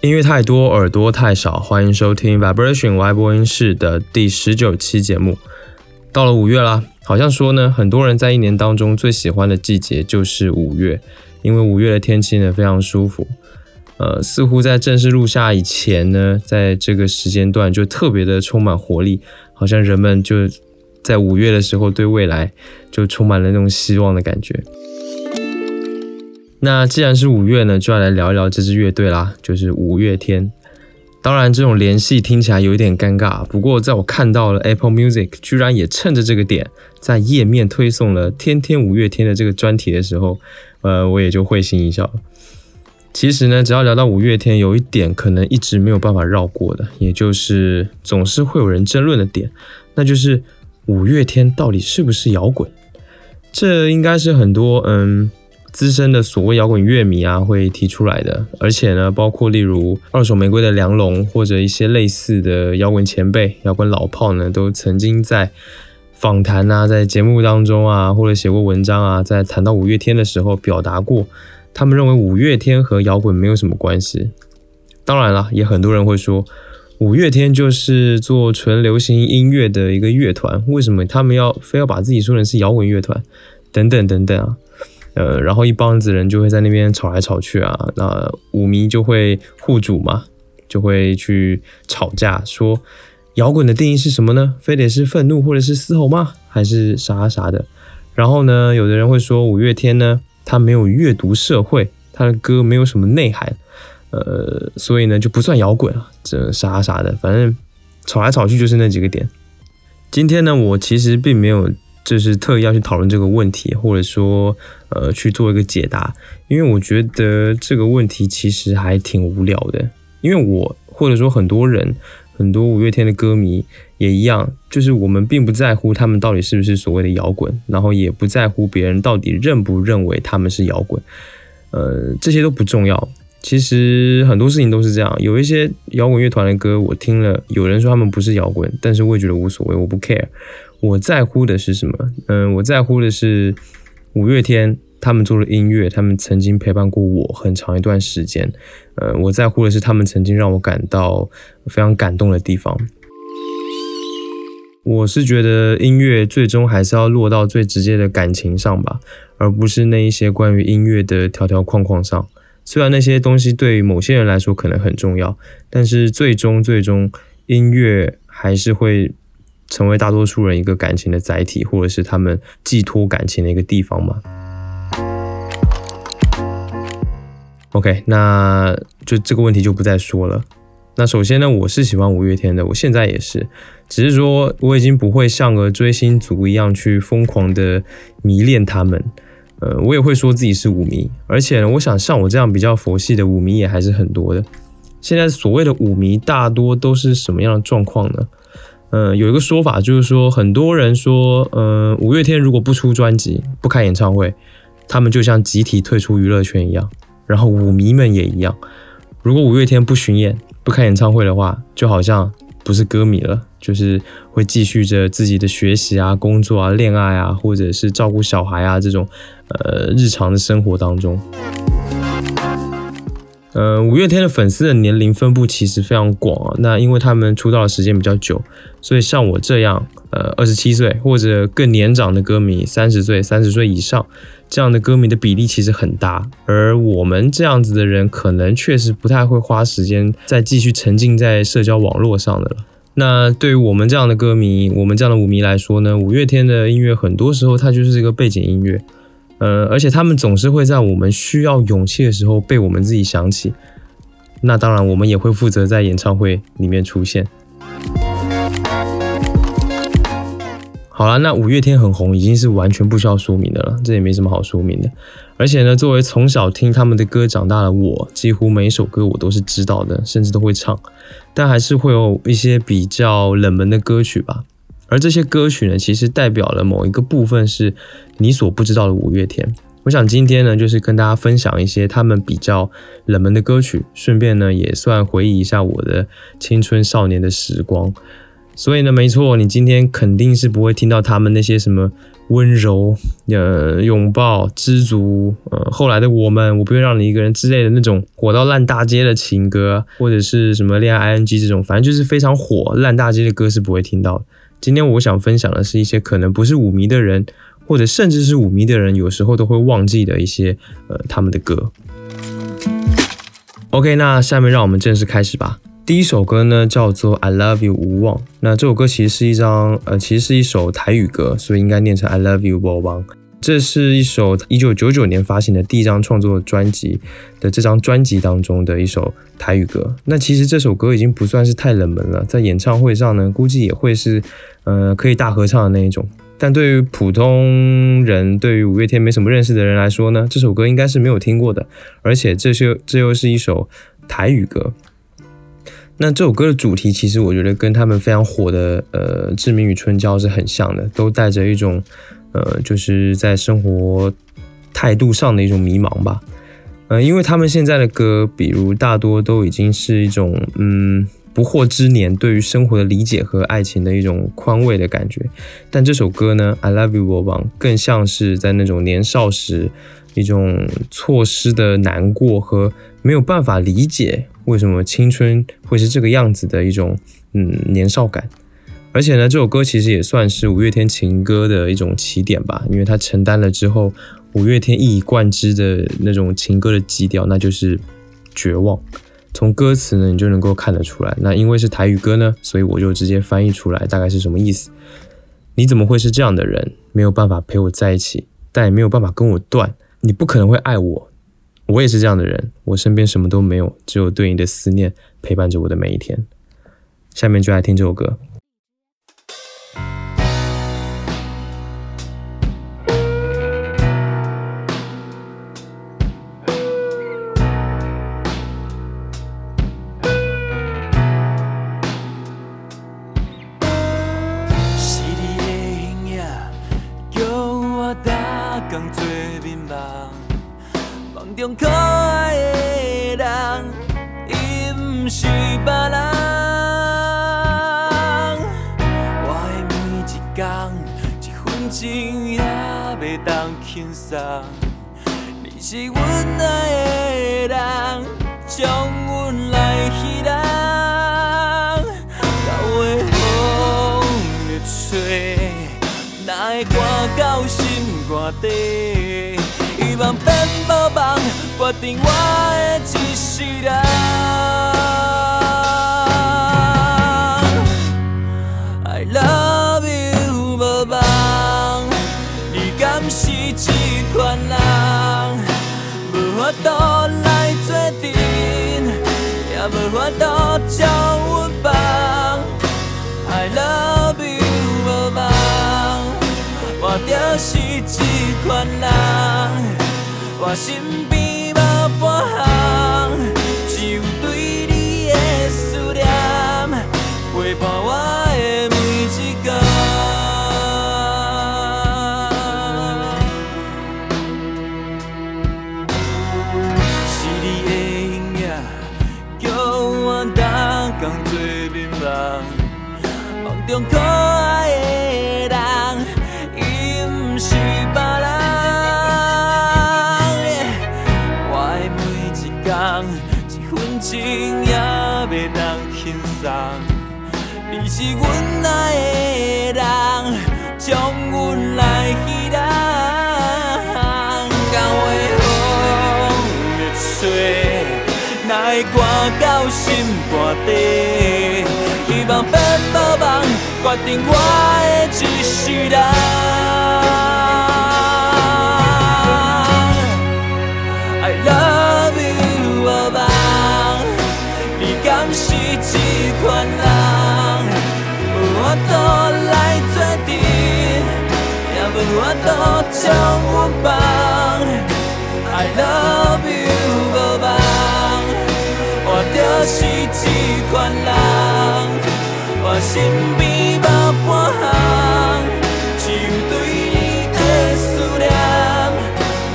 音乐太多，耳朵太少。欢迎收听 Vibration 外播音室的第十九期节目。到了五月啦，好像说呢，很多人在一年当中最喜欢的季节就是五月，因为五月的天气呢非常舒服。呃，似乎在正式入夏以前呢，在这个时间段就特别的充满活力，好像人们就在五月的时候对未来就充满了那种希望的感觉。那既然是五月呢，就要来聊一聊这支乐队啦，就是五月天。当然，这种联系听起来有一点尴尬，不过在我看到了 Apple Music 居然也趁着这个点，在页面推送了“天天五月天”的这个专题的时候，呃，我也就会心一笑。其实呢，只要聊到五月天，有一点可能一直没有办法绕过的，也就是总是会有人争论的点，那就是五月天到底是不是摇滚？这应该是很多嗯。资深的所谓摇滚乐迷啊，会提出来的，而且呢，包括例如二手玫瑰的梁龙，或者一些类似的摇滚前辈、摇滚老炮呢，都曾经在访谈啊，在节目当中啊，或者写过文章啊，在谈到五月天的时候，表达过他们认为五月天和摇滚没有什么关系。当然了，也很多人会说，五月天就是做纯流行音乐的一个乐团，为什么他们要非要把自己说成是摇滚乐团？等等等等啊。呃，然后一帮子人就会在那边吵来吵去啊，那舞迷就会互主嘛，就会去吵架，说摇滚的定义是什么呢？非得是愤怒或者是嘶吼吗？还是啥啥的？然后呢，有的人会说五月天呢，他没有阅读社会，他的歌没有什么内涵，呃，所以呢就不算摇滚啊，这啥啥的，反正吵来吵去就是那几个点。今天呢，我其实并没有。就是特意要去讨论这个问题，或者说，呃，去做一个解答，因为我觉得这个问题其实还挺无聊的。因为我或者说很多人，很多五月天的歌迷也一样，就是我们并不在乎他们到底是不是所谓的摇滚，然后也不在乎别人到底认不认为他们是摇滚，呃，这些都不重要。其实很多事情都是这样，有一些摇滚乐团的歌我听了，有人说他们不是摇滚，但是我也觉得无所谓，我不 care。我在乎的是什么？嗯，我在乎的是五月天他们做的音乐，他们曾经陪伴过我很长一段时间。呃，我在乎的是他们曾经让我感到非常感动的地方。我是觉得音乐最终还是要落到最直接的感情上吧，而不是那一些关于音乐的条条框框上。虽然那些东西对于某些人来说可能很重要，但是最终最终音乐还是会。成为大多数人一个感情的载体，或者是他们寄托感情的一个地方嘛？OK，那就这个问题就不再说了。那首先呢，我是喜欢五月天的，我现在也是，只是说我已经不会像个追星族一样去疯狂的迷恋他们。呃，我也会说自己是舞迷，而且呢，我想像我这样比较佛系的舞迷也还是很多的。现在所谓的舞迷大多都是什么样的状况呢？嗯，有一个说法就是说，很多人说，嗯，五月天如果不出专辑、不开演唱会，他们就像集体退出娱乐圈一样。然后舞迷们也一样，如果五月天不巡演、不开演唱会的话，就好像不是歌迷了，就是会继续着自己的学习啊、工作啊、恋爱啊，或者是照顾小孩啊这种呃日常的生活当中。呃，五月天的粉丝的年龄分布其实非常广啊。那因为他们出道的时间比较久，所以像我这样，呃，二十七岁或者更年长的歌迷，三十岁、三十岁以上这样的歌迷的比例其实很大。而我们这样子的人，可能确实不太会花时间再继续沉浸在社交网络上的了。那对于我们这样的歌迷，我们这样的舞迷来说呢，五月天的音乐很多时候它就是一个背景音乐。呃，而且他们总是会在我们需要勇气的时候被我们自己想起。那当然，我们也会负责在演唱会里面出现。好了，那五月天很红，已经是完全不需要说明的了，这也没什么好说明的。而且呢，作为从小听他们的歌长大的我，几乎每一首歌我都是知道的，甚至都会唱。但还是会有一些比较冷门的歌曲吧。而这些歌曲呢，其实代表了某一个部分是你所不知道的五月天，我想今天呢，就是跟大家分享一些他们比较冷门的歌曲，顺便呢也算回忆一下我的青春少年的时光。所以呢，没错，你今天肯定是不会听到他们那些什么温柔、呃拥抱、知足、呃后来的我们，我不愿让你一个人之类的那种火到烂大街的情歌，或者是什么恋爱 ing 这种，反正就是非常火烂大街的歌是不会听到的。今天我想分享的是一些可能不是舞迷的人，或者甚至是舞迷的人，有时候都会忘记的一些呃他们的歌。OK，那下面让我们正式开始吧。第一首歌呢叫做《I Love You》无望。那这首歌其实是一张呃，其实是一首台语歌，所以应该念成《I Love You》无望。这是一首一九九九年发行的第一张创作专辑的这张专辑当中的一首台语歌。那其实这首歌已经不算是太冷门了，在演唱会上呢，估计也会是呃可以大合唱的那一种。但对于普通人，对于五月天没什么认识的人来说呢，这首歌应该是没有听过的。而且这是这又是一首台语歌。那这首歌的主题，其实我觉得跟他们非常火的呃《志明与春娇》是很像的，都带着一种呃就是在生活态度上的一种迷茫吧。呃，因为他们现在的歌，比如大多都已经是一种嗯不惑之年对于生活的理解和爱情的一种宽慰的感觉，但这首歌呢，《I Love You》我王更像是在那种年少时一种错失的难过和没有办法理解。为什么青春会是这个样子的一种嗯年少感？而且呢，这首歌其实也算是五月天情歌的一种起点吧，因为它承担了之后五月天一以贯之的那种情歌的基调，那就是绝望。从歌词呢，你就能够看得出来。那因为是台语歌呢，所以我就直接翻译出来，大概是什么意思？你怎么会是这样的人？没有办法陪我在一起，但也没有办法跟我断。你不可能会爱我。我也是这样的人，我身边什么都没有，只有对你的思念陪伴着我的每一天。下面就来听这首歌。定我的一世人。I love you，无望，你甘是这款人？无法度来做阵，也无法度将阮放。I love you，无望，我就是这款人，我心。将阮来戏弄，交的风会吹，来刮到心肝底，希望变无望，决定我的一世人。I love you 无梦，你敢是这款人？我分我都将我绑。I love you，无望，我就是一款人，我身边无半项，只有对你的思念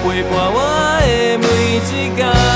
陪伴我的每一天。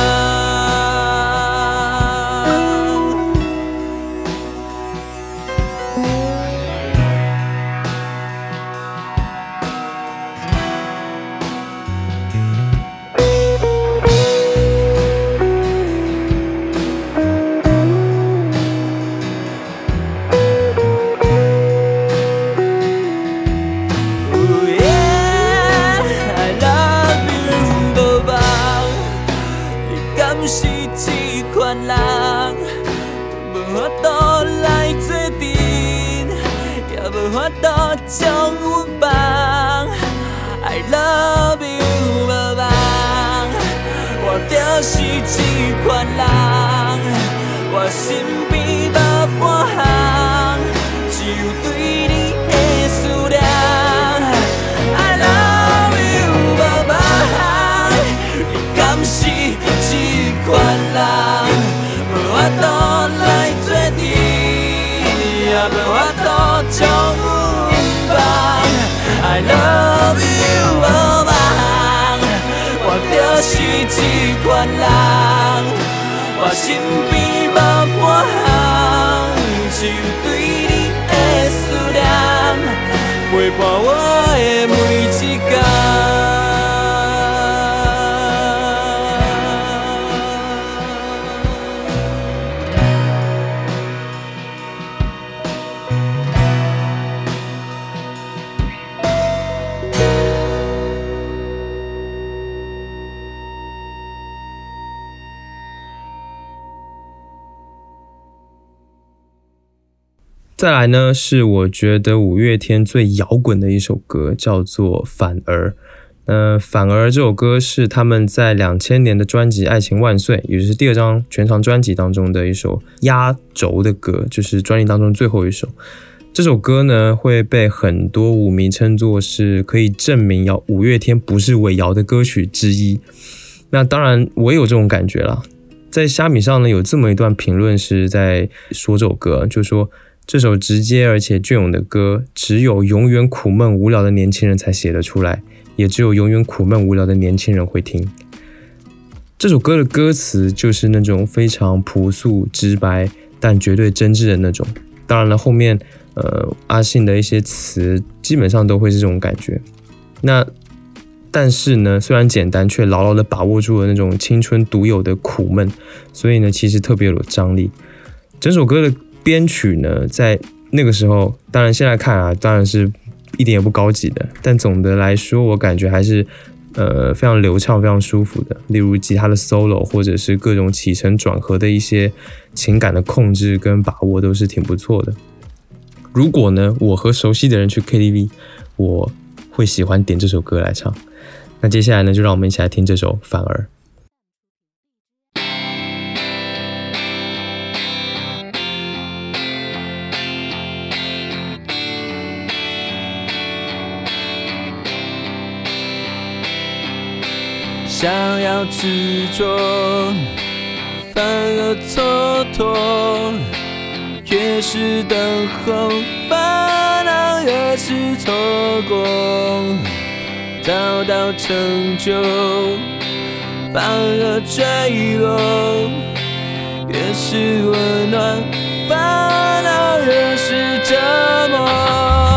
度将阮放。I love you，无望，我就是这款人，我身边无半项，只有对你的思念，陪伴我的每一天。再来呢，是我觉得五月天最摇滚的一首歌，叫做《反而》。那《反而》这首歌是他们在两千年的专辑《爱情万岁》，也就是第二张全长专辑当中的一首压轴的歌，就是专辑当中最后一首。这首歌呢，会被很多舞迷称作是可以证明摇五月天不是伪摇的歌曲之一。那当然，我也有这种感觉啦。在虾米上呢，有这么一段评论是在说这首歌，就说。这首直接而且隽永的歌，只有永远苦闷无聊的年轻人才写得出来，也只有永远苦闷无聊的年轻人会听。这首歌的歌词就是那种非常朴素直白，但绝对真挚的那种。当然了，后面呃阿信的一些词基本上都会是这种感觉。那但是呢，虽然简单，却牢牢的把握住了那种青春独有的苦闷，所以呢，其实特别有张力。整首歌的。编曲呢，在那个时候，当然现在看啊，当然是一点也不高级的。但总的来说，我感觉还是呃非常流畅、非常舒服的。例如吉他的 solo，或者是各种起承转合的一些情感的控制跟把握，都是挺不错的。如果呢，我和熟悉的人去 KTV，我会喜欢点这首歌来唱。那接下来呢，就让我们一起来听这首《反而》。想要执着，反而蹉跎。越是等候，反而越是错过。找到成就，反而坠落。越是温暖，反而越是折磨。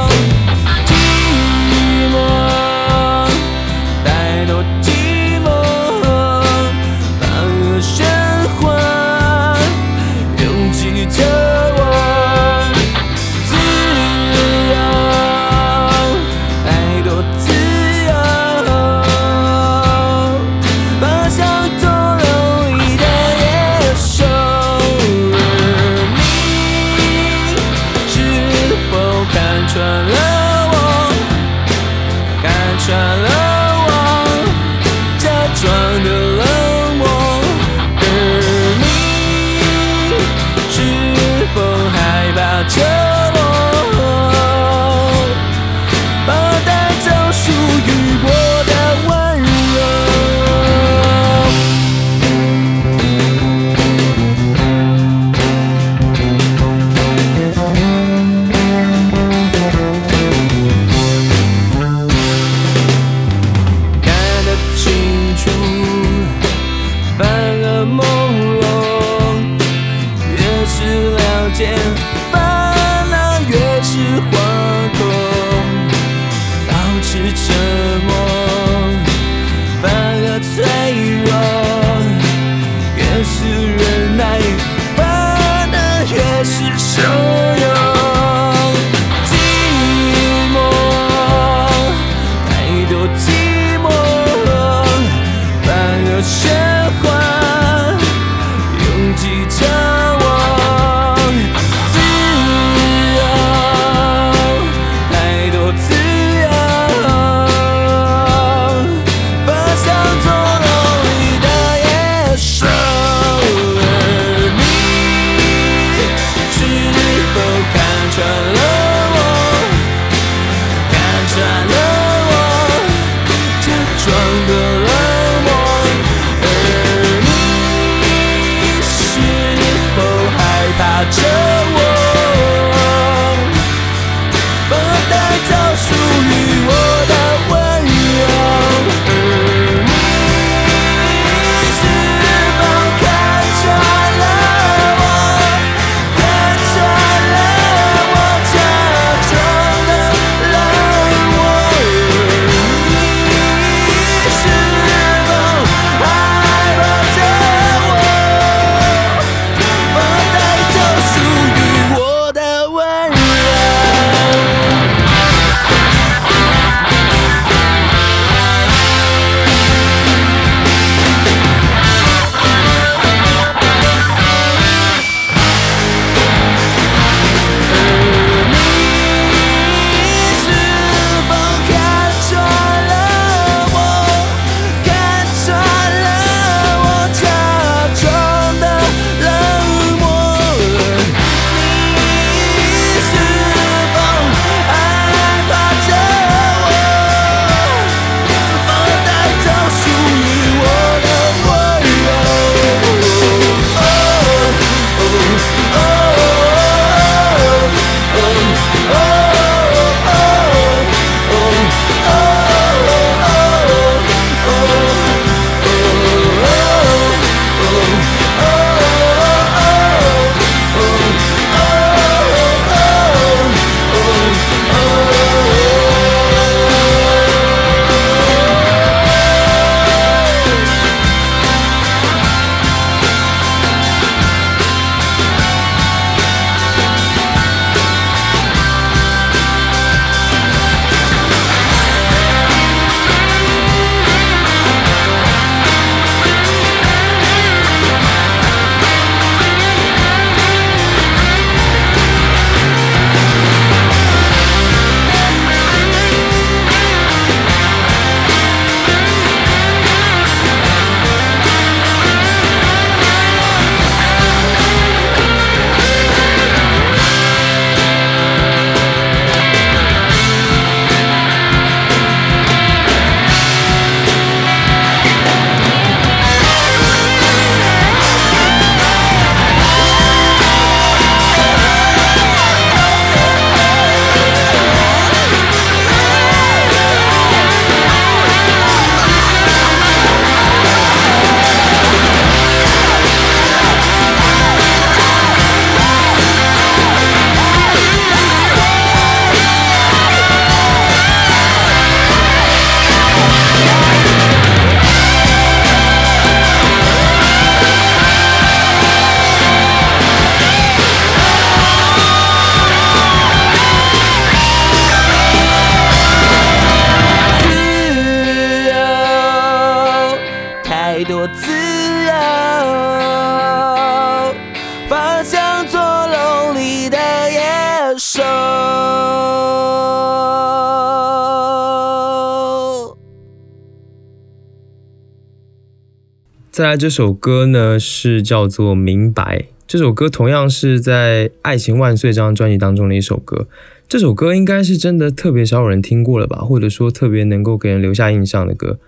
再来这首歌呢，是叫做《明白》。这首歌同样是在《爱情万岁》这张专辑当中的一首歌。这首歌应该是真的特别少有人听过了吧，或者说特别能够给人留下印象的歌。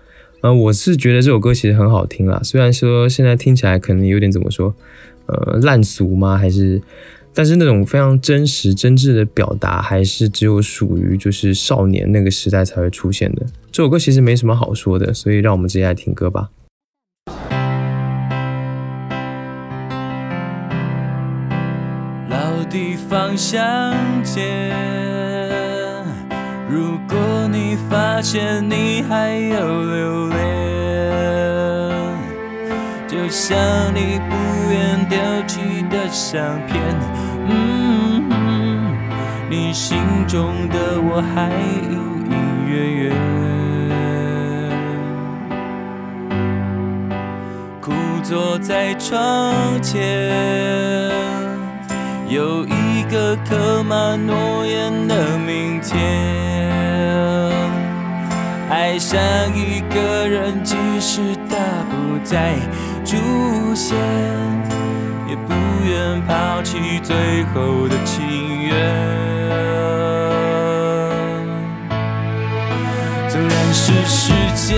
呃，我是觉得这首歌其实很好听啦，虽然说现在听起来可能有点怎么说，呃，烂俗吗？还是，但是那种非常真实、真挚的表达，还是只有属于就是少年那个时代才会出现的。这首歌其实没什么好说的，所以让我们直接来听歌吧。地方相见，如果你发现你还有留恋，就像你不愿丢弃的相片，嗯，你心中的我还隐隐约约，枯坐在窗前。有一个刻满诺言的明天，爱上一个人，即使他不再出现，也不愿抛弃最后的情缘。纵然是时间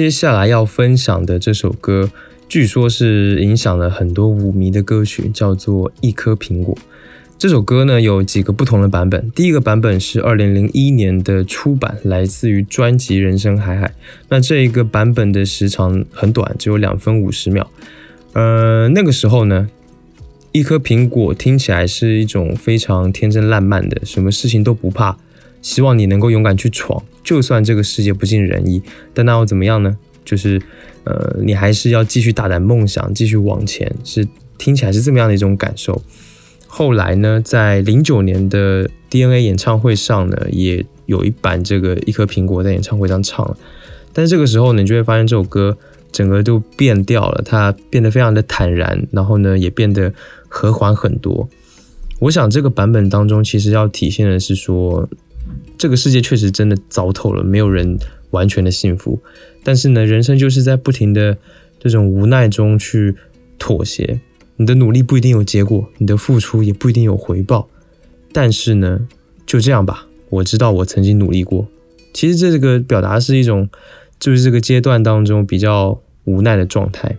接下来要分享的这首歌，据说是影响了很多舞迷的歌曲，叫做《一颗苹果》。这首歌呢有几个不同的版本。第一个版本是二零零一年的出版，来自于专辑《人生海海》。那这一个版本的时长很短，只有两分五十秒。呃，那个时候呢，一颗苹果听起来是一种非常天真烂漫的，什么事情都不怕，希望你能够勇敢去闯，就算这个世界不尽人意，但那又怎么样呢？就是呃，你还是要继续大胆梦想，继续往前，是听起来是这么样的一种感受。后来呢，在零九年的 DNA 演唱会上呢，也有一版这个一颗苹果在演唱会上唱了。但是这个时候呢，你就会发现这首歌整个都变调了，它变得非常的坦然，然后呢，也变得和缓很多。我想这个版本当中，其实要体现的是说，这个世界确实真的糟透了，没有人完全的幸福。但是呢，人生就是在不停的这种无奈中去妥协。你的努力不一定有结果，你的付出也不一定有回报，但是呢，就这样吧。我知道我曾经努力过。其实这个表达是一种，就是这个阶段当中比较无奈的状态。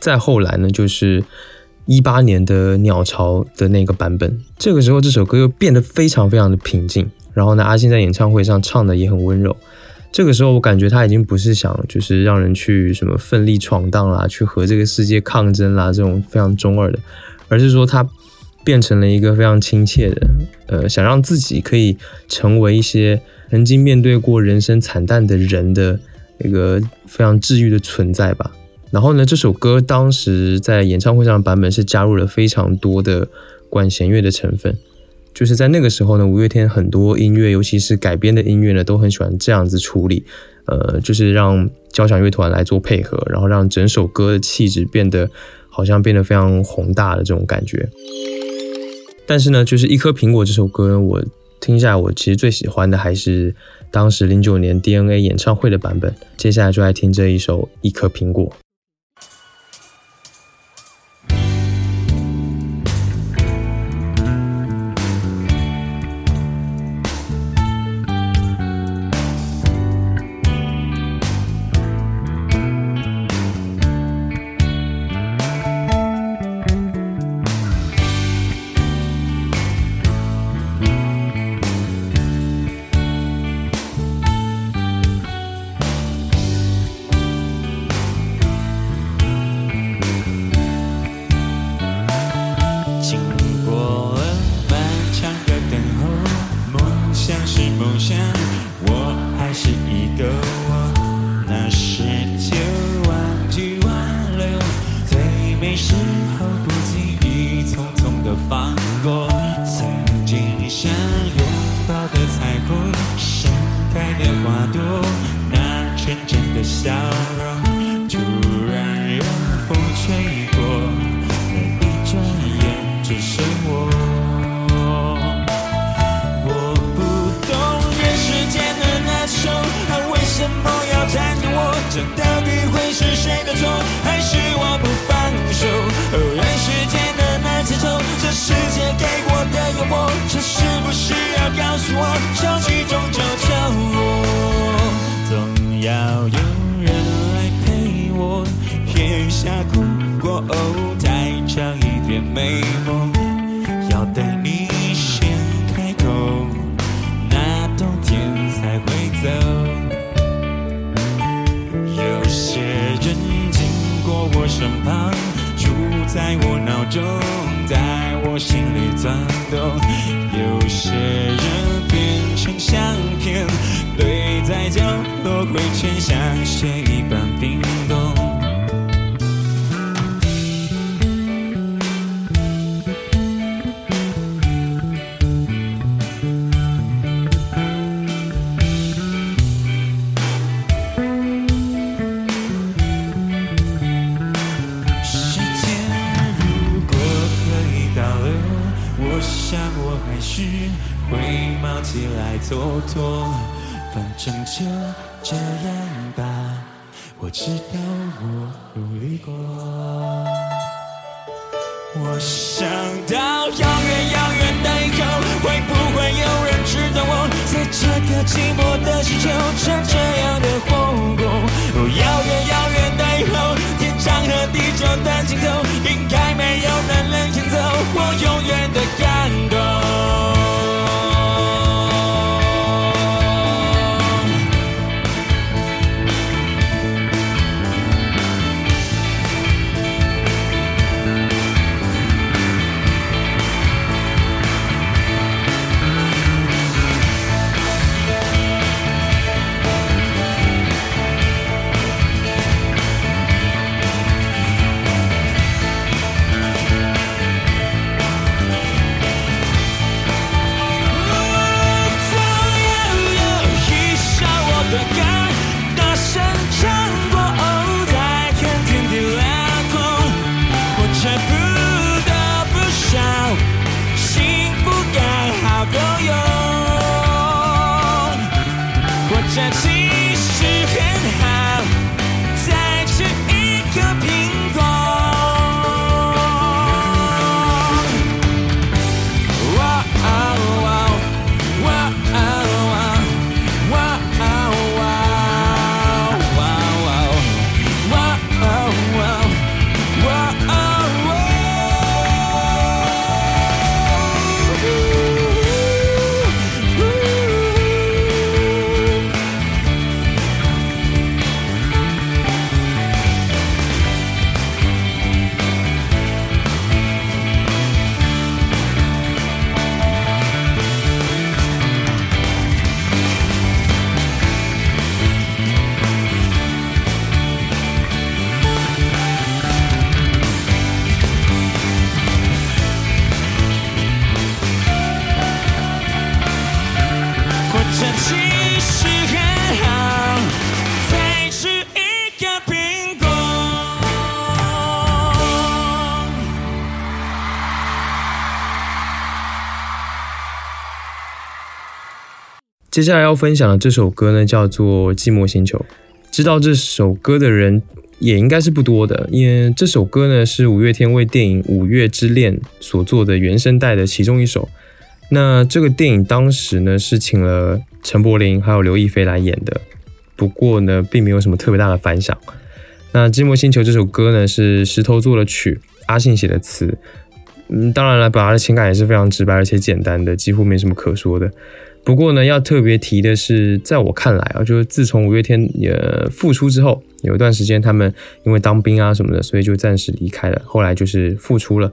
再后来呢，就是一八年的鸟巢的那个版本，这个时候这首歌又变得非常非常的平静。然后呢，阿信在演唱会上唱的也很温柔。这个时候，我感觉他已经不是想就是让人去什么奋力闯荡啦，去和这个世界抗争啦，这种非常中二的，而是说他变成了一个非常亲切的，呃，想让自己可以成为一些曾经面对过人生惨淡的人的一个非常治愈的存在吧。然后呢，这首歌当时在演唱会上的版本是加入了非常多的管弦乐的成分。就是在那个时候呢，五月天很多音乐，尤其是改编的音乐呢，都很喜欢这样子处理，呃，就是让交响乐团来做配合，然后让整首歌的气质变得好像变得非常宏大的这种感觉。但是呢，就是一颗苹果这首歌，我听下来，我其实最喜欢的还是当时零九年 DNA 演唱会的版本。接下来就来听这一首一颗苹果。寂接下来要分享的这首歌呢，叫做《寂寞星球》。知道这首歌的人也应该是不多的，因为这首歌呢是五月天为电影《五月之恋》所做的原声带的其中一首。那这个电影当时呢是请了陈柏霖还有刘亦菲来演的，不过呢并没有什么特别大的反响。那《寂寞星球》这首歌呢是石头做的曲，阿信写的词。嗯，当然了，表达的情感也是非常直白而且简单的，几乎没什么可说的。不过呢，要特别提的是，在我看来啊，就是自从五月天也复出之后，有一段时间他们因为当兵啊什么的，所以就暂时离开了。后来就是复出了。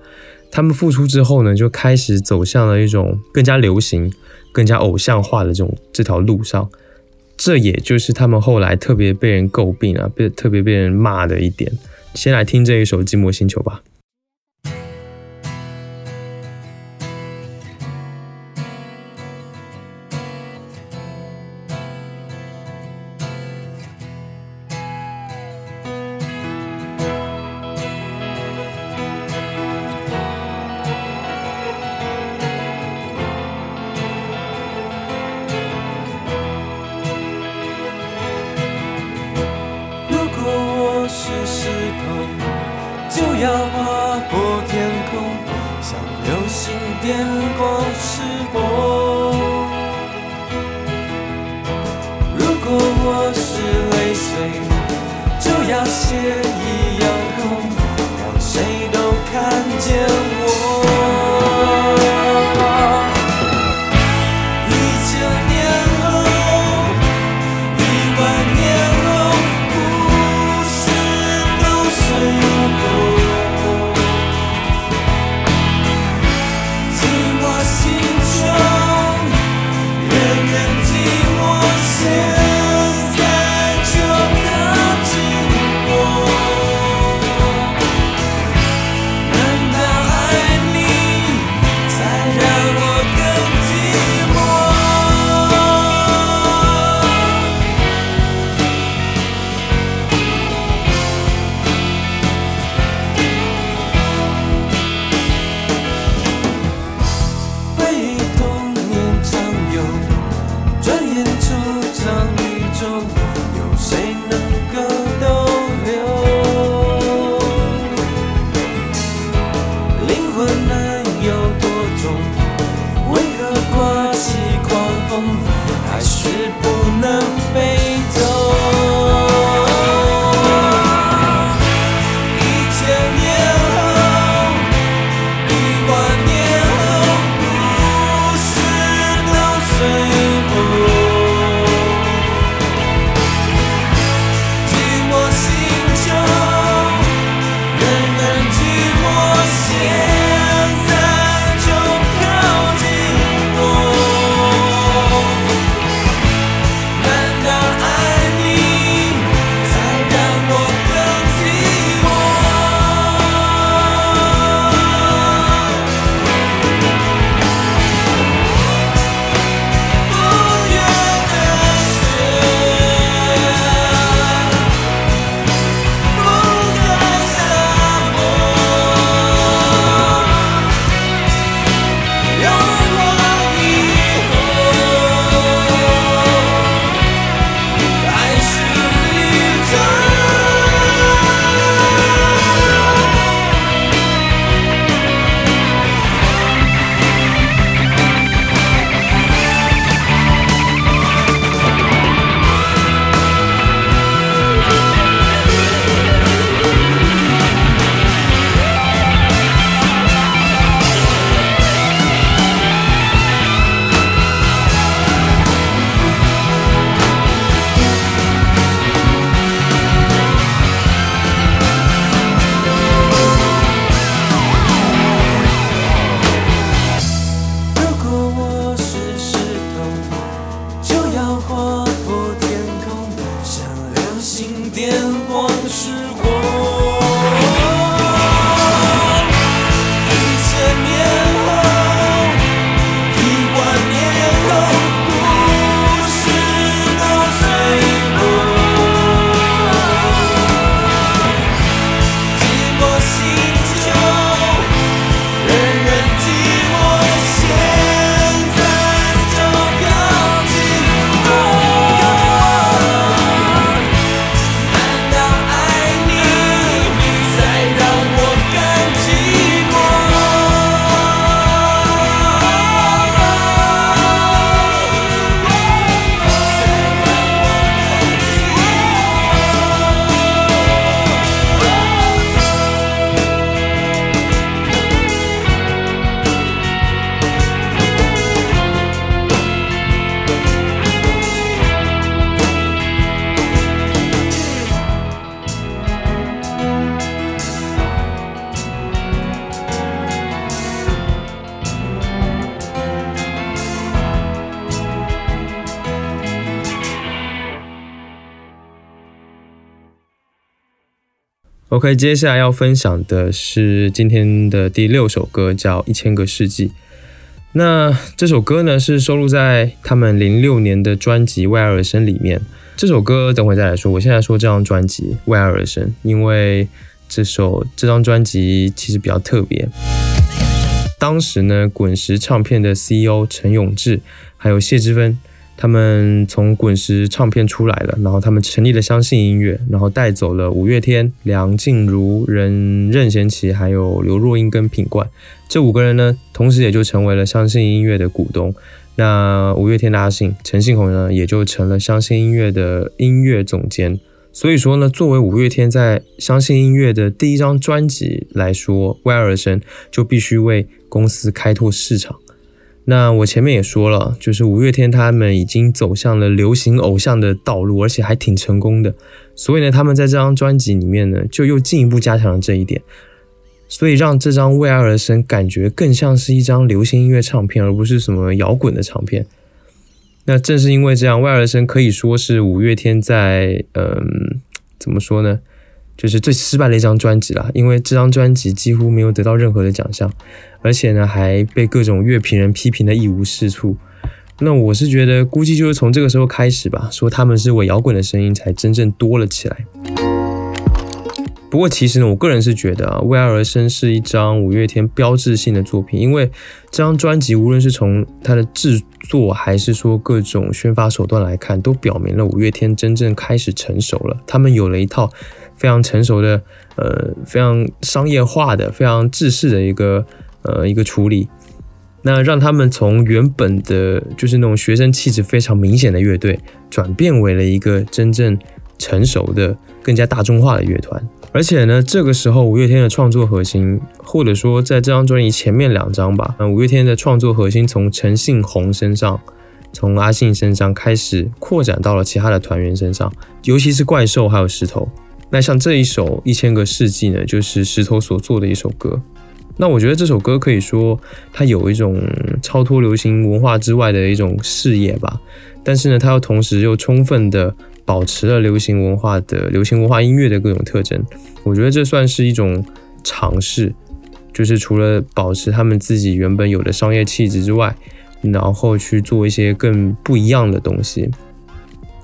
他们复出之后呢，就开始走向了一种更加流行、更加偶像化的这种这条路上。这也就是他们后来特别被人诟病啊，被特别被人骂的一点。先来听这一首《寂寞星球》吧。OK，接下来要分享的是今天的第六首歌，叫《一千个世纪》。那这首歌呢，是收录在他们零六年的专辑《为爱而生》里面。这首歌等会再来说，我现在说这张专辑《为爱而生》，因为这首这张专辑其实比较特别。当时呢，滚石唱片的 CEO 陈永志还有谢之芬。他们从滚石唱片出来了，然后他们成立了相信音乐，然后带走了五月天、梁静茹、任任贤齐，还有刘若英跟品冠这五个人呢，同时也就成为了相信音乐的股东。那五月天的阿信陈信宏呢，也就成了相信音乐的音乐总监。所以说呢，作为五月天在相信音乐的第一张专辑来说，威尔森就必须为公司开拓市场。那我前面也说了，就是五月天他们已经走向了流行偶像的道路，而且还挺成功的。所以呢，他们在这张专辑里面呢，就又进一步加强了这一点，所以让这张《为爱而生》感觉更像是一张流行音乐唱片，而不是什么摇滚的唱片。那正是因为这样，《为爱而生》可以说是五月天在嗯，怎么说呢？就是最失败的一张专辑了，因为这张专辑几乎没有得到任何的奖项，而且呢还被各种乐评人批评的一无是处。那我是觉得，估计就是从这个时候开始吧，说他们是伪摇滚的声音才真正多了起来。不过其实呢，我个人是觉得啊，《为爱而生》是一张五月天标志性的作品，因为这张专辑无论是从它的制作，还是说各种宣发手段来看，都表明了五月天真正开始成熟了，他们有了一套。非常成熟的，呃，非常商业化的、非常制式的一个，呃，一个处理，那让他们从原本的就是那种学生气质非常明显的乐队，转变为了一个真正成熟的、更加大众化的乐团。而且呢，这个时候五月天的创作核心，或者说在这张专辑前面两张吧，五月天的创作核心从陈信宏身上，从阿信身上开始扩展到了其他的团员身上，尤其是怪兽还有石头。那像这一首《一千个世纪》呢，就是石头所做的一首歌。那我觉得这首歌可以说它有一种超脱流行文化之外的一种视野吧。但是呢，它又同时又充分的保持了流行文化的流行文化音乐的各种特征。我觉得这算是一种尝试，就是除了保持他们自己原本有的商业气质之外，然后去做一些更不一样的东西。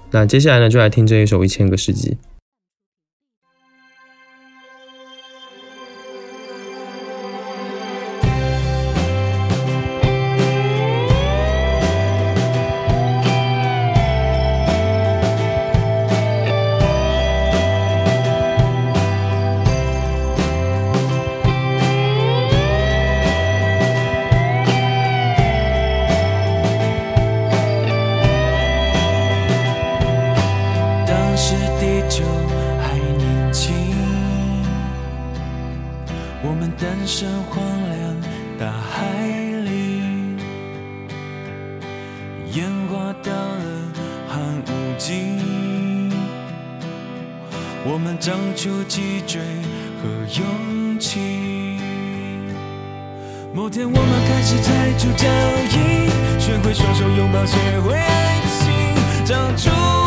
那接下来呢，就来听这一首《一千个世纪》。单身荒凉大海里，烟花到了寒无际。我们长出脊椎和勇气。某天，我们开始踩出脚印，学会双手拥抱，学会爱情，长出。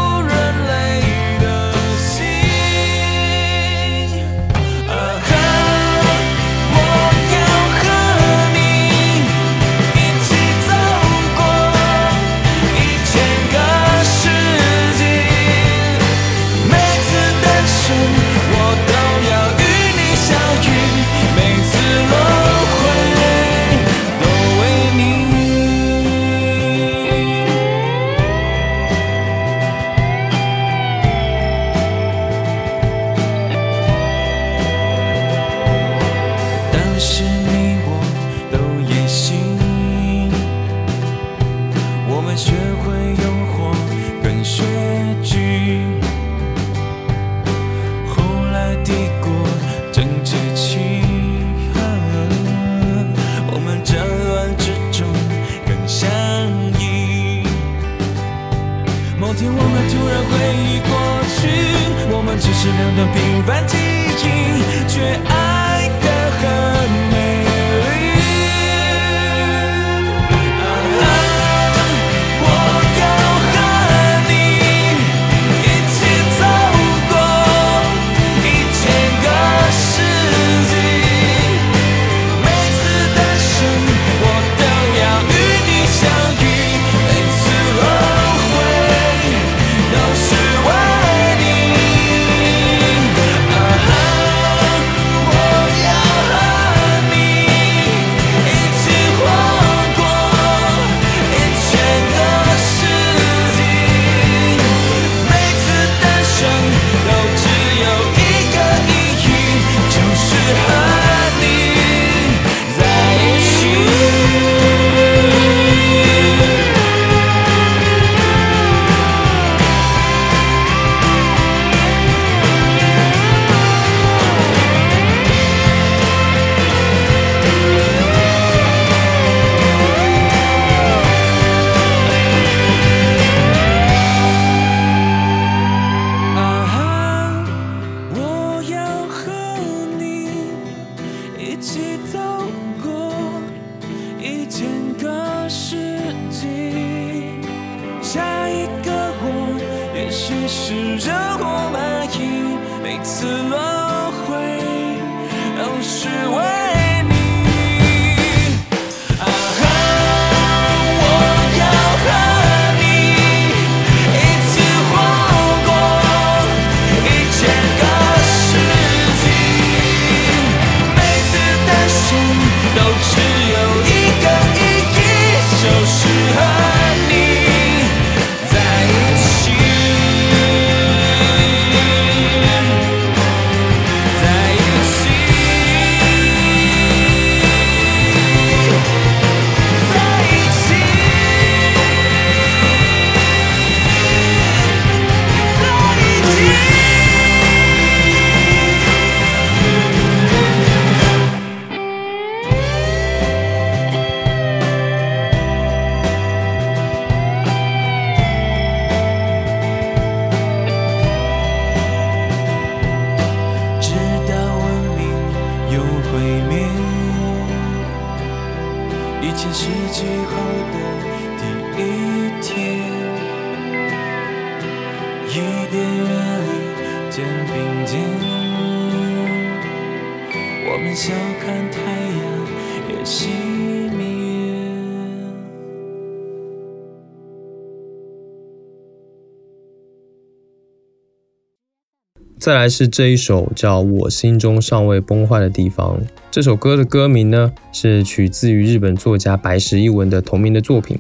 再来是这一首叫《我心中尚未崩坏的地方》。这首歌的歌名呢是取自于日本作家白石一文的同名的作品，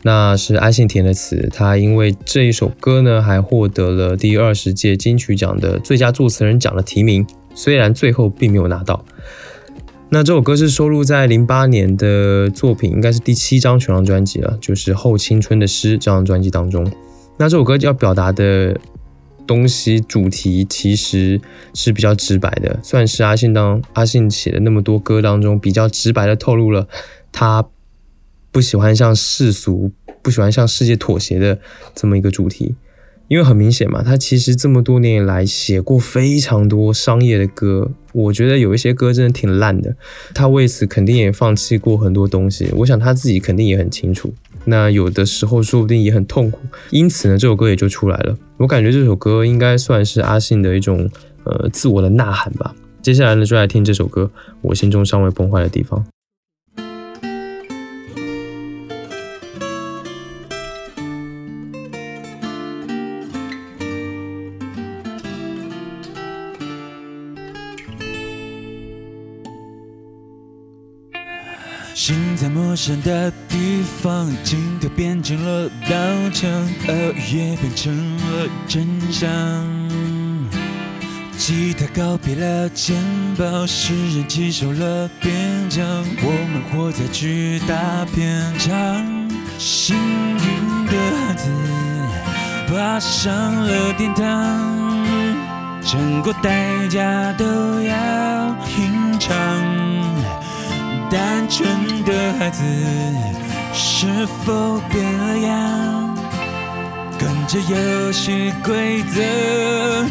那是阿信填的词。他因为这一首歌呢，还获得了第二十届金曲奖的最佳作词人奖的提名，虽然最后并没有拿到。那这首歌是收录在零八年的作品，应该是第七张全张专辑了，就是《后青春的诗》这张专辑当中。那这首歌要表达的东西主题其实是比较直白的，算是阿信当阿信写的那么多歌当中比较直白的透露了他不喜欢向世俗、不喜欢向世界妥协的这么一个主题。因为很明显嘛，他其实这么多年以来写过非常多商业的歌，我觉得有一些歌真的挺烂的。他为此肯定也放弃过很多东西，我想他自己肯定也很清楚。那有的时候说不定也很痛苦，因此呢，这首歌也就出来了。我感觉这首歌应该算是阿信的一种呃自我的呐喊吧。接下来呢，就来听这首歌《我心中尚未崩坏的地方》。心在陌生的地方，镜头变成了刀枪，耳语也变成了真相。吉他告别了肩膀，诗人接受了边疆，我们活在巨大片场。幸运的孩子爬上了殿堂，整个代价都要品尝。单纯的孩子是否变了样？跟着游戏规则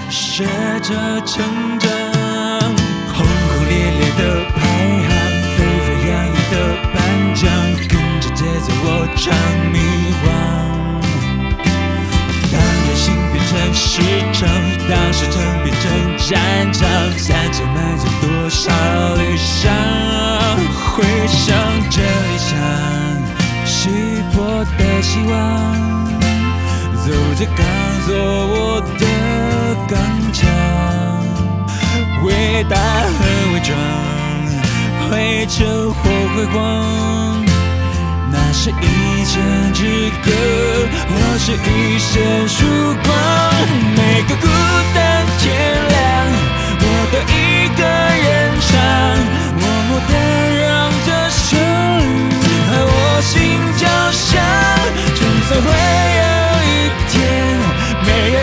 学着成长。轰轰烈烈的排行，沸沸扬扬的颁奖，跟着节奏我唱迷惘。心变成市场，当市场变成战场，三千迈着多少理想？回想这一场稀薄的希望，走着钢做我的刚强，伟大和伪装，灰尘或辉煌。那是一线之隔，或是一线曙光。每个孤单天亮，我都一个人唱，默默的让这旋律和我心交响。就算会有一天，没人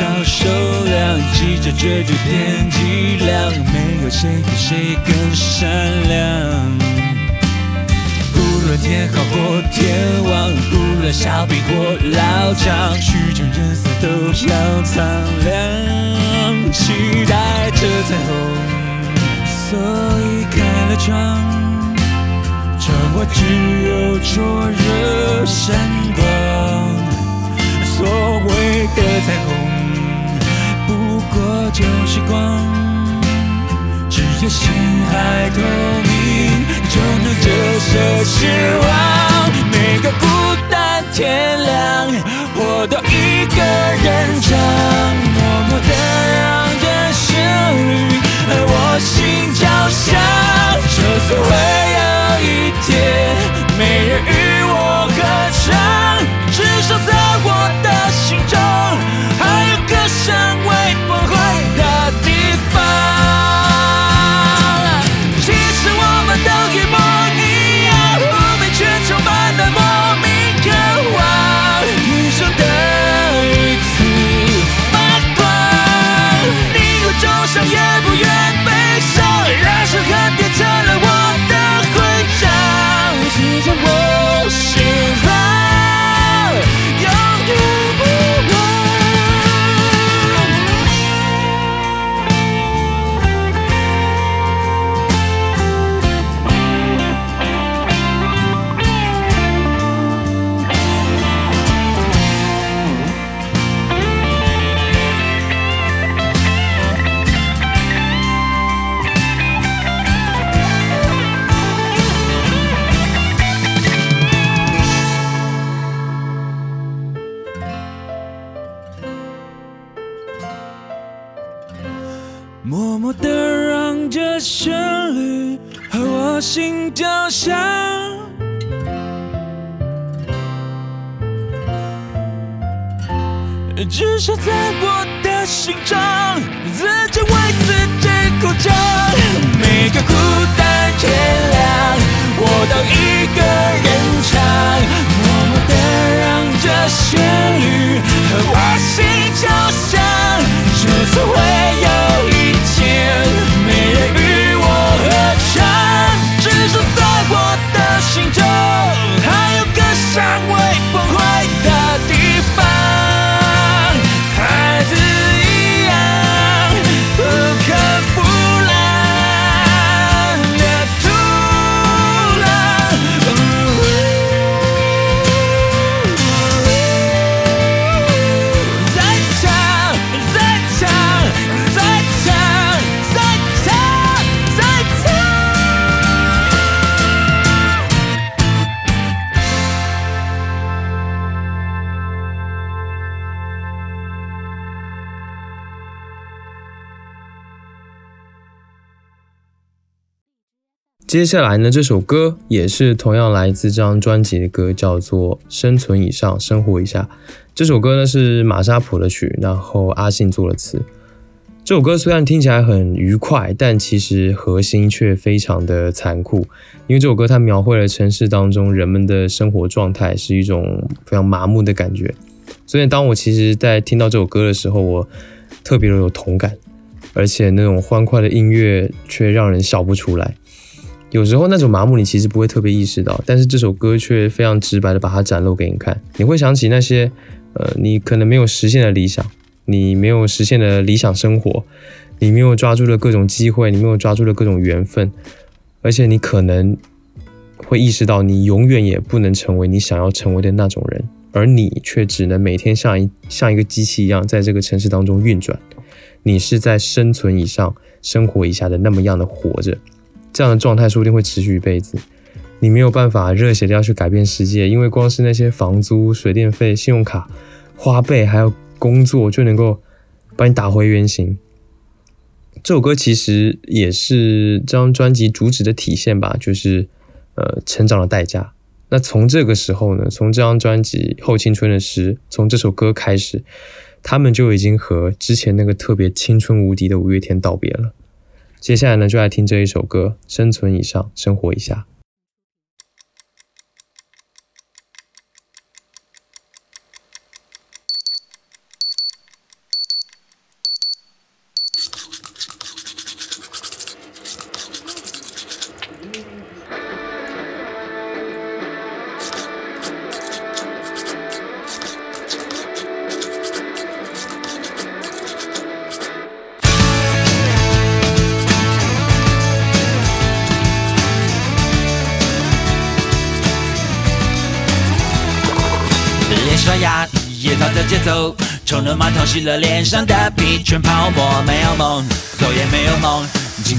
追逐销售量，记者追逐点击量，没有谁比谁更善良。不论天好或天王，不论小兵或老将，虚真人色都要苍凉，期待着彩虹，所以开了窗。窗外只有灼热闪光，所谓的彩虹旧时光，只要心还透明，就能折射失望。每个孤单天亮，我都一个人唱，默默的让这旋律和我心交响，就算会有。一天，没人与我合唱，接下来呢，这首歌也是同样来自这张专辑的歌，叫做《生存以上，生活一下》。这首歌呢是玛莎谱的曲，然后阿信做了词。这首歌虽然听起来很愉快，但其实核心却非常的残酷，因为这首歌它描绘了城市当中人们的生活状态是一种非常麻木的感觉。所以当我其实，在听到这首歌的时候，我特别的有同感，而且那种欢快的音乐却让人笑不出来。有时候那种麻木你其实不会特别意识到，但是这首歌却非常直白的把它展露给你看。你会想起那些，呃，你可能没有实现的理想，你没有实现的理想生活，你没有抓住的各种机会，你没有抓住的各种缘分，而且你可能会意识到，你永远也不能成为你想要成为的那种人，而你却只能每天像一像一个机器一样在这个城市当中运转。你是在生存以上、生活以下的那么样的活着。这样的状态说不定会持续一辈子，你没有办法热血的要去改变世界，因为光是那些房租、水电费、信用卡花呗，还有工作就能够把你打回原形。这首歌其实也是这张专辑主旨的体现吧，就是呃成长的代价。那从这个时候呢，从这张专辑《后青春的诗》，从这首歌开始，他们就已经和之前那个特别青春无敌的五月天道别了。接下来呢，就来听这一首歌《生存以上，生活以下》。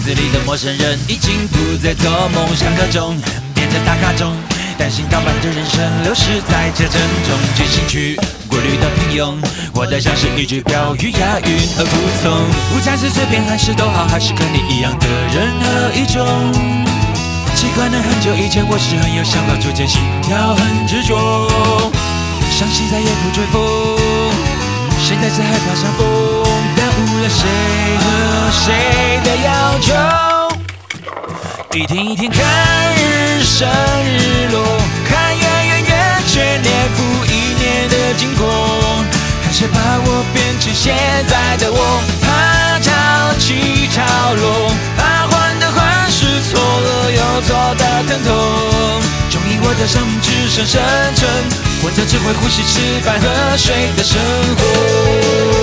子里的陌生人已经不再做梦，上课中变成打卡中，担心倒班的人生流逝在车阵中，即兴去过滤的平庸，活得像是一句标语，押韵而服从。午餐是随便还是都好，还是跟你一样的任何一种？习惯了很久以前，我是很有想法，逐渐心跳很执着，伤心再也不追风，现在是害怕伤风，耽误了谁和一天一天看日升日落，看圆圆月缺年复一年的经过，看谁把我变成现在的我，怕潮起潮落，怕患得患失，错了又错的疼痛。终于我的生命只剩生存，活着只会呼吸、吃饭和水的生活。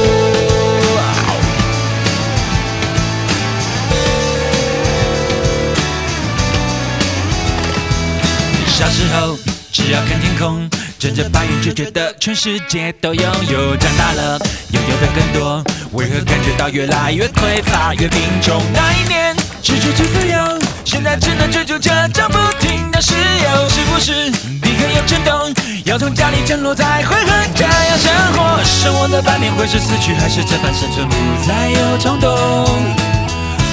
小时候，只要看天空，睁着白眼就觉得全世界都拥有。长大了，拥有的更多，为何感觉到越来越匮乏，越贫穷？那一年，追求最自由，现在只能追逐着涨不停的石油。是不是你很有震动？要从家里降落才会和这样生活？生活的半年会是死去，还是这般生存不再有冲动？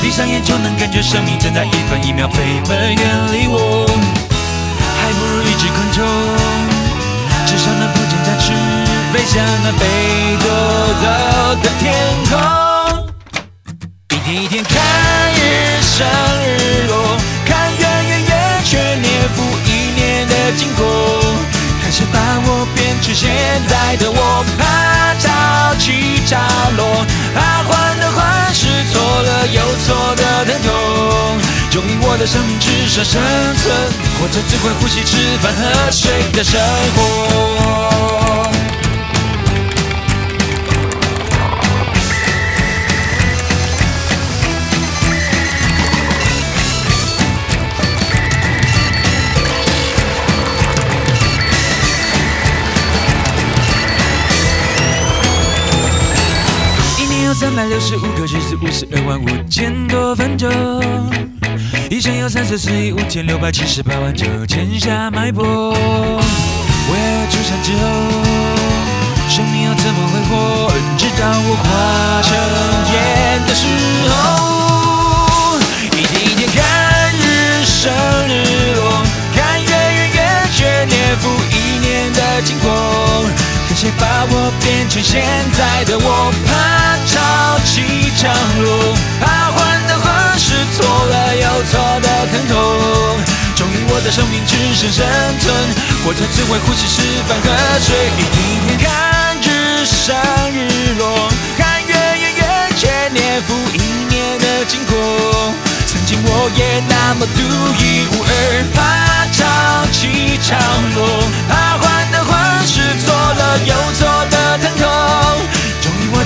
闭上眼就能感觉生命正在一分一秒飞奔远离我。只昆虫，至少能不见展翅，飞向那被夺走的天空。一天一天看日升日落，看圆圆圆缺年复一年的经过，开始把我是现在的我，怕潮起潮落，怕患得患失，错了又错的疼痛。终于我的生命至少生存，活着只会呼吸、吃饭喝水的生活。三百六十五个日子，五十二万五千多分钟。一生有三十四亿五千六百七十八万九千下脉搏。为爱出生之后，生命要怎么挥霍？直到我化成烟的时候，一天一天看日升日落，看月圆月缺年复一年的经过。看谁把我变成现在的我？怕潮起潮落，怕患得患失，错了又错的疼痛。终于我的生命只剩生存，活着只会呼吸、吃饭和睡。一天天看日升日落，看月圆月缺年复一年的经过。曾经我也那么独一无二，怕潮起潮落，怕患得患失，错了又错的。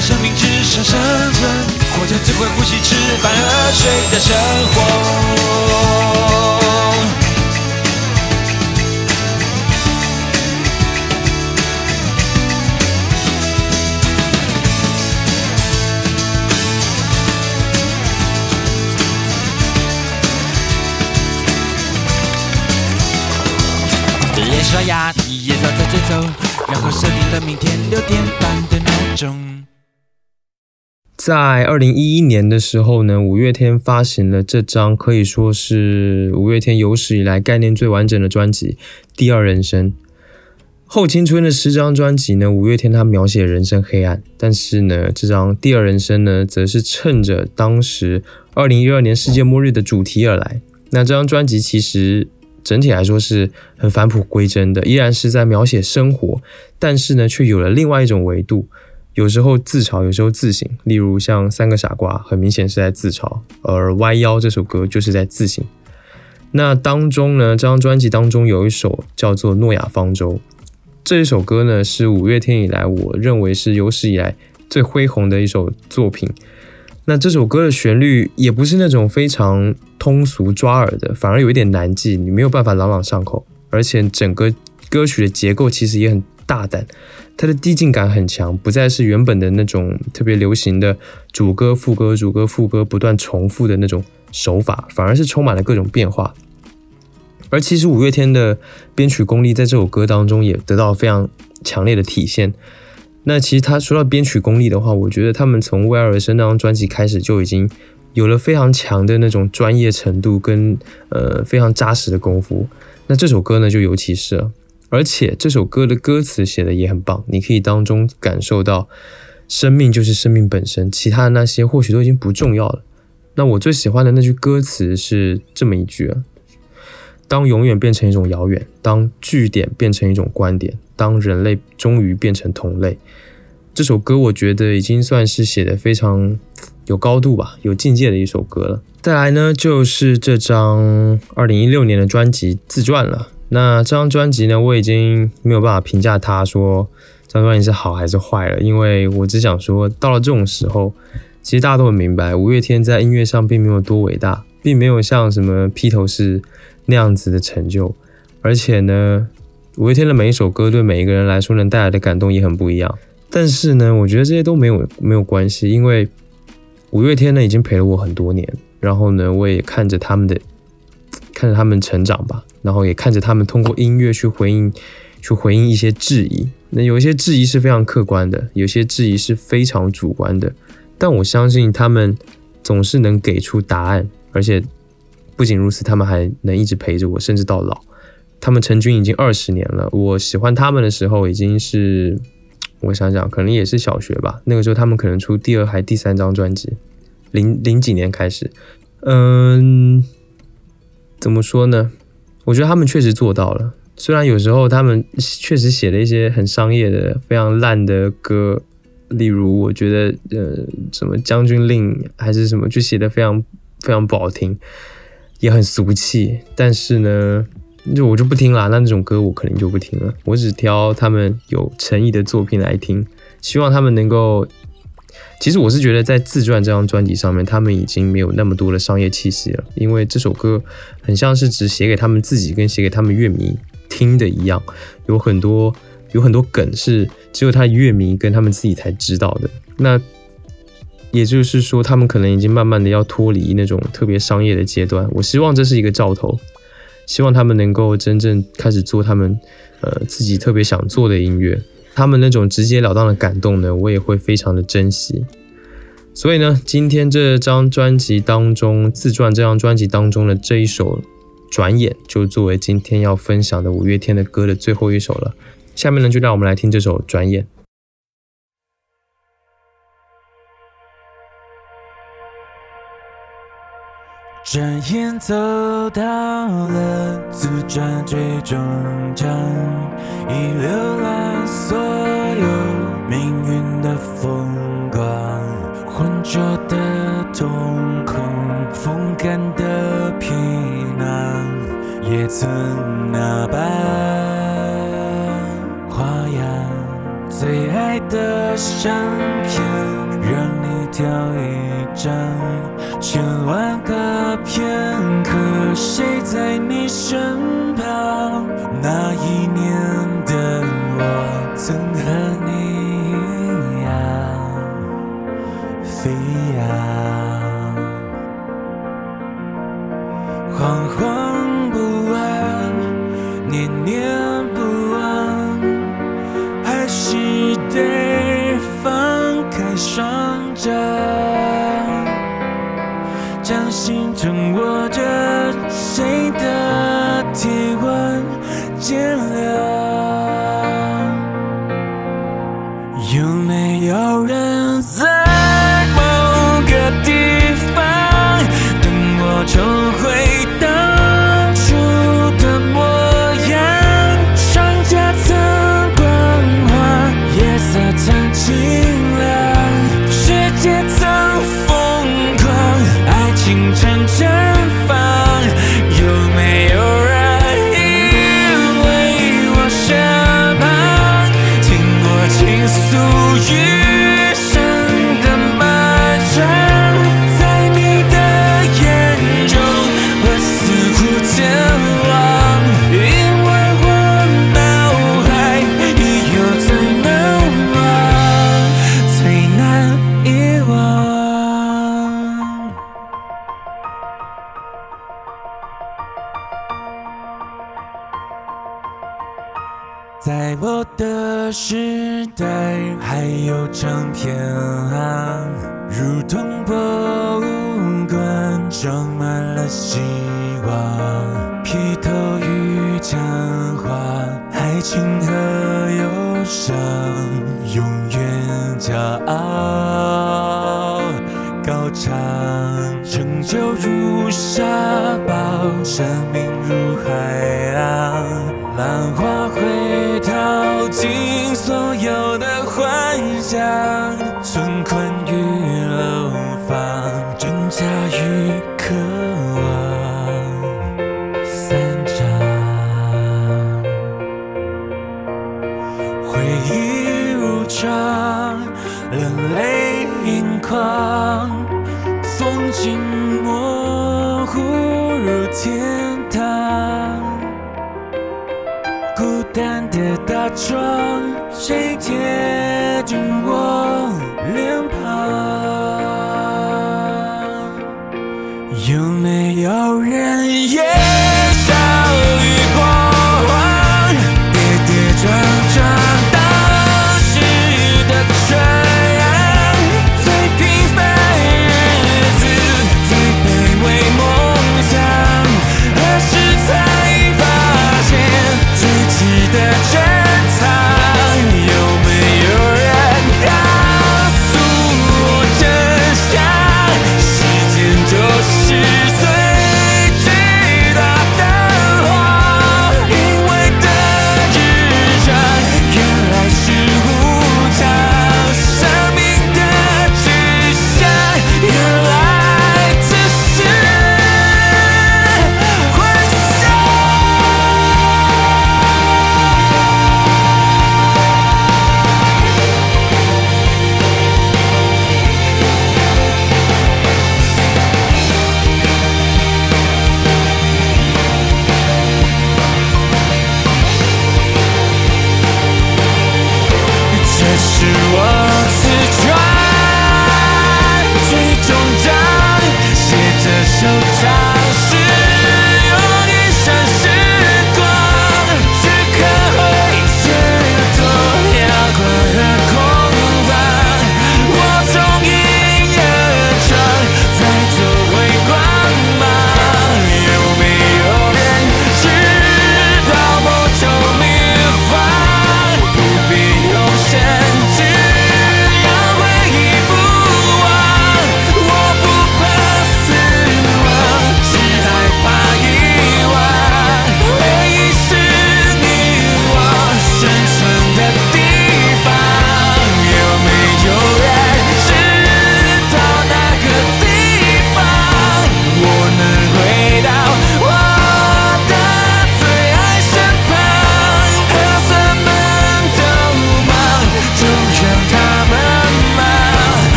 终于我的生命只剩生存，活着只会呼吸、吃饭和睡的生活。脸刷牙，也照着节奏，然后设定了明天六点半的闹钟。在二零一一年的时候呢，五月天发行了这张可以说是五月天有史以来概念最完整的专辑《第二人生》。后青春的十张专辑呢，五月天他描写人生黑暗，但是呢，这张《第二人生》呢，则是趁着当时二零一二年世界末日的主题而来。那这张专辑其实整体来说是很返璞归真的，依然是在描写生活，但是呢，却有了另外一种维度。有时候自嘲，有时候自省。例如像《三个傻瓜》，很明显是在自嘲；而《弯腰》这首歌就是在自省。那当中呢，这张专辑当中有一首叫做《诺亚方舟》，这一首歌呢是五月天以来我认为是有史以来最恢宏的一首作品。那这首歌的旋律也不是那种非常通俗抓耳的，反而有一点难记，你没有办法朗朗上口。而且整个歌曲的结构其实也很大胆，它的递进感很强，不再是原本的那种特别流行的主歌副歌、主歌副歌不断重复的那种手法，反而是充满了各种变化。而其实五月天的编曲功力在这首歌当中也得到非常强烈的体现。那其实他说到编曲功力的话，我觉得他们从《威尔森》那张专辑开始就已经有了非常强的那种专业程度跟呃非常扎实的功夫。那这首歌呢就尤其是了，而且这首歌的歌词写的也很棒，你可以当中感受到生命就是生命本身，其他的那些或许都已经不重要了。那我最喜欢的那句歌词是这么一句啊。当永远变成一种遥远，当据点变成一种观点，当人类终于变成同类，这首歌我觉得已经算是写的非常有高度吧，有境界的一首歌了。再来呢，就是这张二零一六年的专辑自传了。那这张专辑呢，我已经没有办法评价它说这张专辑是好还是坏了，因为我只想说，到了这种时候，其实大家都很明白，五月天在音乐上并没有多伟大，并没有像什么披头士。那样子的成就，而且呢，五月天的每一首歌对每一个人来说能带来的感动也很不一样。但是呢，我觉得这些都没有没有关系，因为五月天呢已经陪了我很多年，然后呢，我也看着他们的看着他们成长吧，然后也看着他们通过音乐去回应去回应一些质疑。那有一些质疑是非常客观的，有些质疑是非常主观的，但我相信他们总是能给出答案，而且。不仅如此，他们还能一直陪着我，甚至到老。他们成军已经二十年了。我喜欢他们的时候，已经是我想想，可能也是小学吧。那个时候，他们可能出第二还第三张专辑，零零几年开始。嗯，怎么说呢？我觉得他们确实做到了。虽然有时候他们确实写了一些很商业的、非常烂的歌，例如我觉得呃，什么将军令还是什么，就写的非常非常不好听。也很俗气，但是呢，就我就不听了。那那种歌我肯定就不听了。我只挑他们有诚意的作品来听，希望他们能够。其实我是觉得，在自传这张专辑上面，他们已经没有那么多的商业气息了，因为这首歌很像是只写给他们自己跟写给他们乐迷听的一样，有很多有很多梗是只有他乐迷跟他们自己才知道的。那。也就是说，他们可能已经慢慢的要脱离那种特别商业的阶段。我希望这是一个兆头，希望他们能够真正开始做他们呃自己特别想做的音乐。他们那种直截了当的感动呢，我也会非常的珍惜。所以呢，今天这张专辑当中，自传这张专辑当中的这一首《转眼》，就作为今天要分享的五月天的歌的最后一首了。下面呢，就让我们来听这首《转眼》。转眼走到了自传最终章，已浏览所有命运的风光，浑浊的瞳孔，风干的皮囊，也曾那般花样。最爱的相片，让你挑一张，千万个。片刻，谁在你身旁？那一年的我，曾和你一样飞扬，惶惶不安，念念不忘，还是得放开双掌。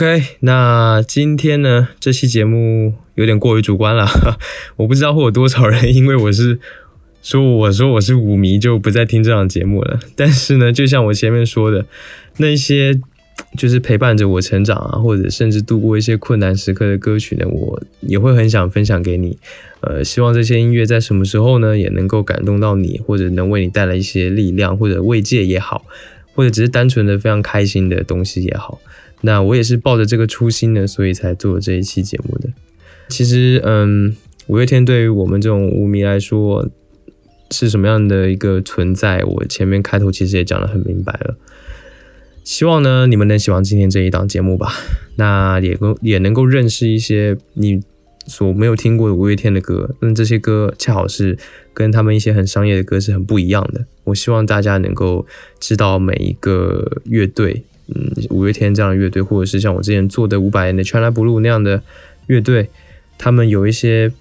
OK，那今天呢，这期节目有点过于主观了，我不知道会有多少人因为我是说我说我是舞迷就不再听这档节目了。但是呢，就像我前面说的，那些就是陪伴着我成长啊，或者甚至度过一些困难时刻的歌曲呢，我也会很想分享给你。呃，希望这些音乐在什么时候呢，也能够感动到你，或者能为你带来一些力量，或者慰藉也好，或者只是单纯的非常开心的东西也好。那我也是抱着这个初心呢，所以才做这一期节目的。其实，嗯，五月天对于我们这种舞迷来说是什么样的一个存在，我前面开头其实也讲得很明白了。希望呢，你们能喜欢今天这一档节目吧。那也够也能够认识一些你所没有听过的五月天的歌，那这些歌恰好是跟他们一些很商业的歌是很不一样的。我希望大家能够知道每一个乐队，嗯，五月天这样的乐队，或者是像我之前做的五百年的 China Blue 那样的乐队，他们有一些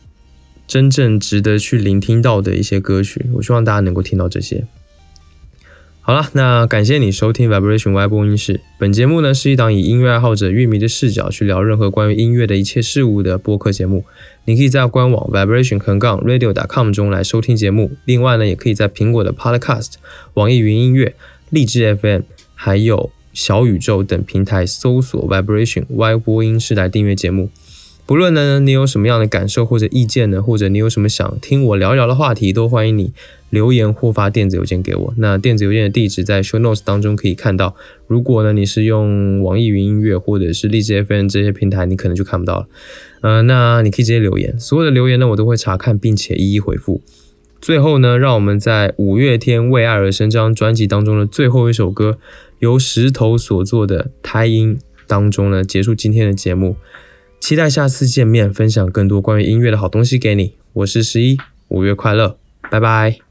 真正值得去聆听到的一些歌曲。我希望大家能够听到这些。好了，那感谢你收听 Vibration Y 播音室。本节目呢是一档以音乐爱好者、乐迷的视角去聊任何关于音乐的一切事物的播客节目。你可以在官网 vibration 横杠 radio.com 中来收听节目。另外呢，也可以在苹果的 Podcast、网易云音乐、荔枝 FM 还有小宇宙等平台搜索 Vibration Y 播音室来订阅节目。不论呢你有什么样的感受或者意见呢，或者你有什么想听我聊一聊的话题，都欢迎你留言或发电子邮件给我。那电子邮件的地址在 show notes 当中可以看到。如果呢你是用网易云音乐或者是荔枝 FM 这些平台，你可能就看不到了。呃，那你可以直接留言，所有的留言呢我都会查看并且一一回复。最后呢，让我们在五月天《为爱而生》这张专辑当中的最后一首歌，由石头所做的《胎音》当中呢结束今天的节目。期待下次见面，分享更多关于音乐的好东西给你。我是十一，五月快乐，拜拜。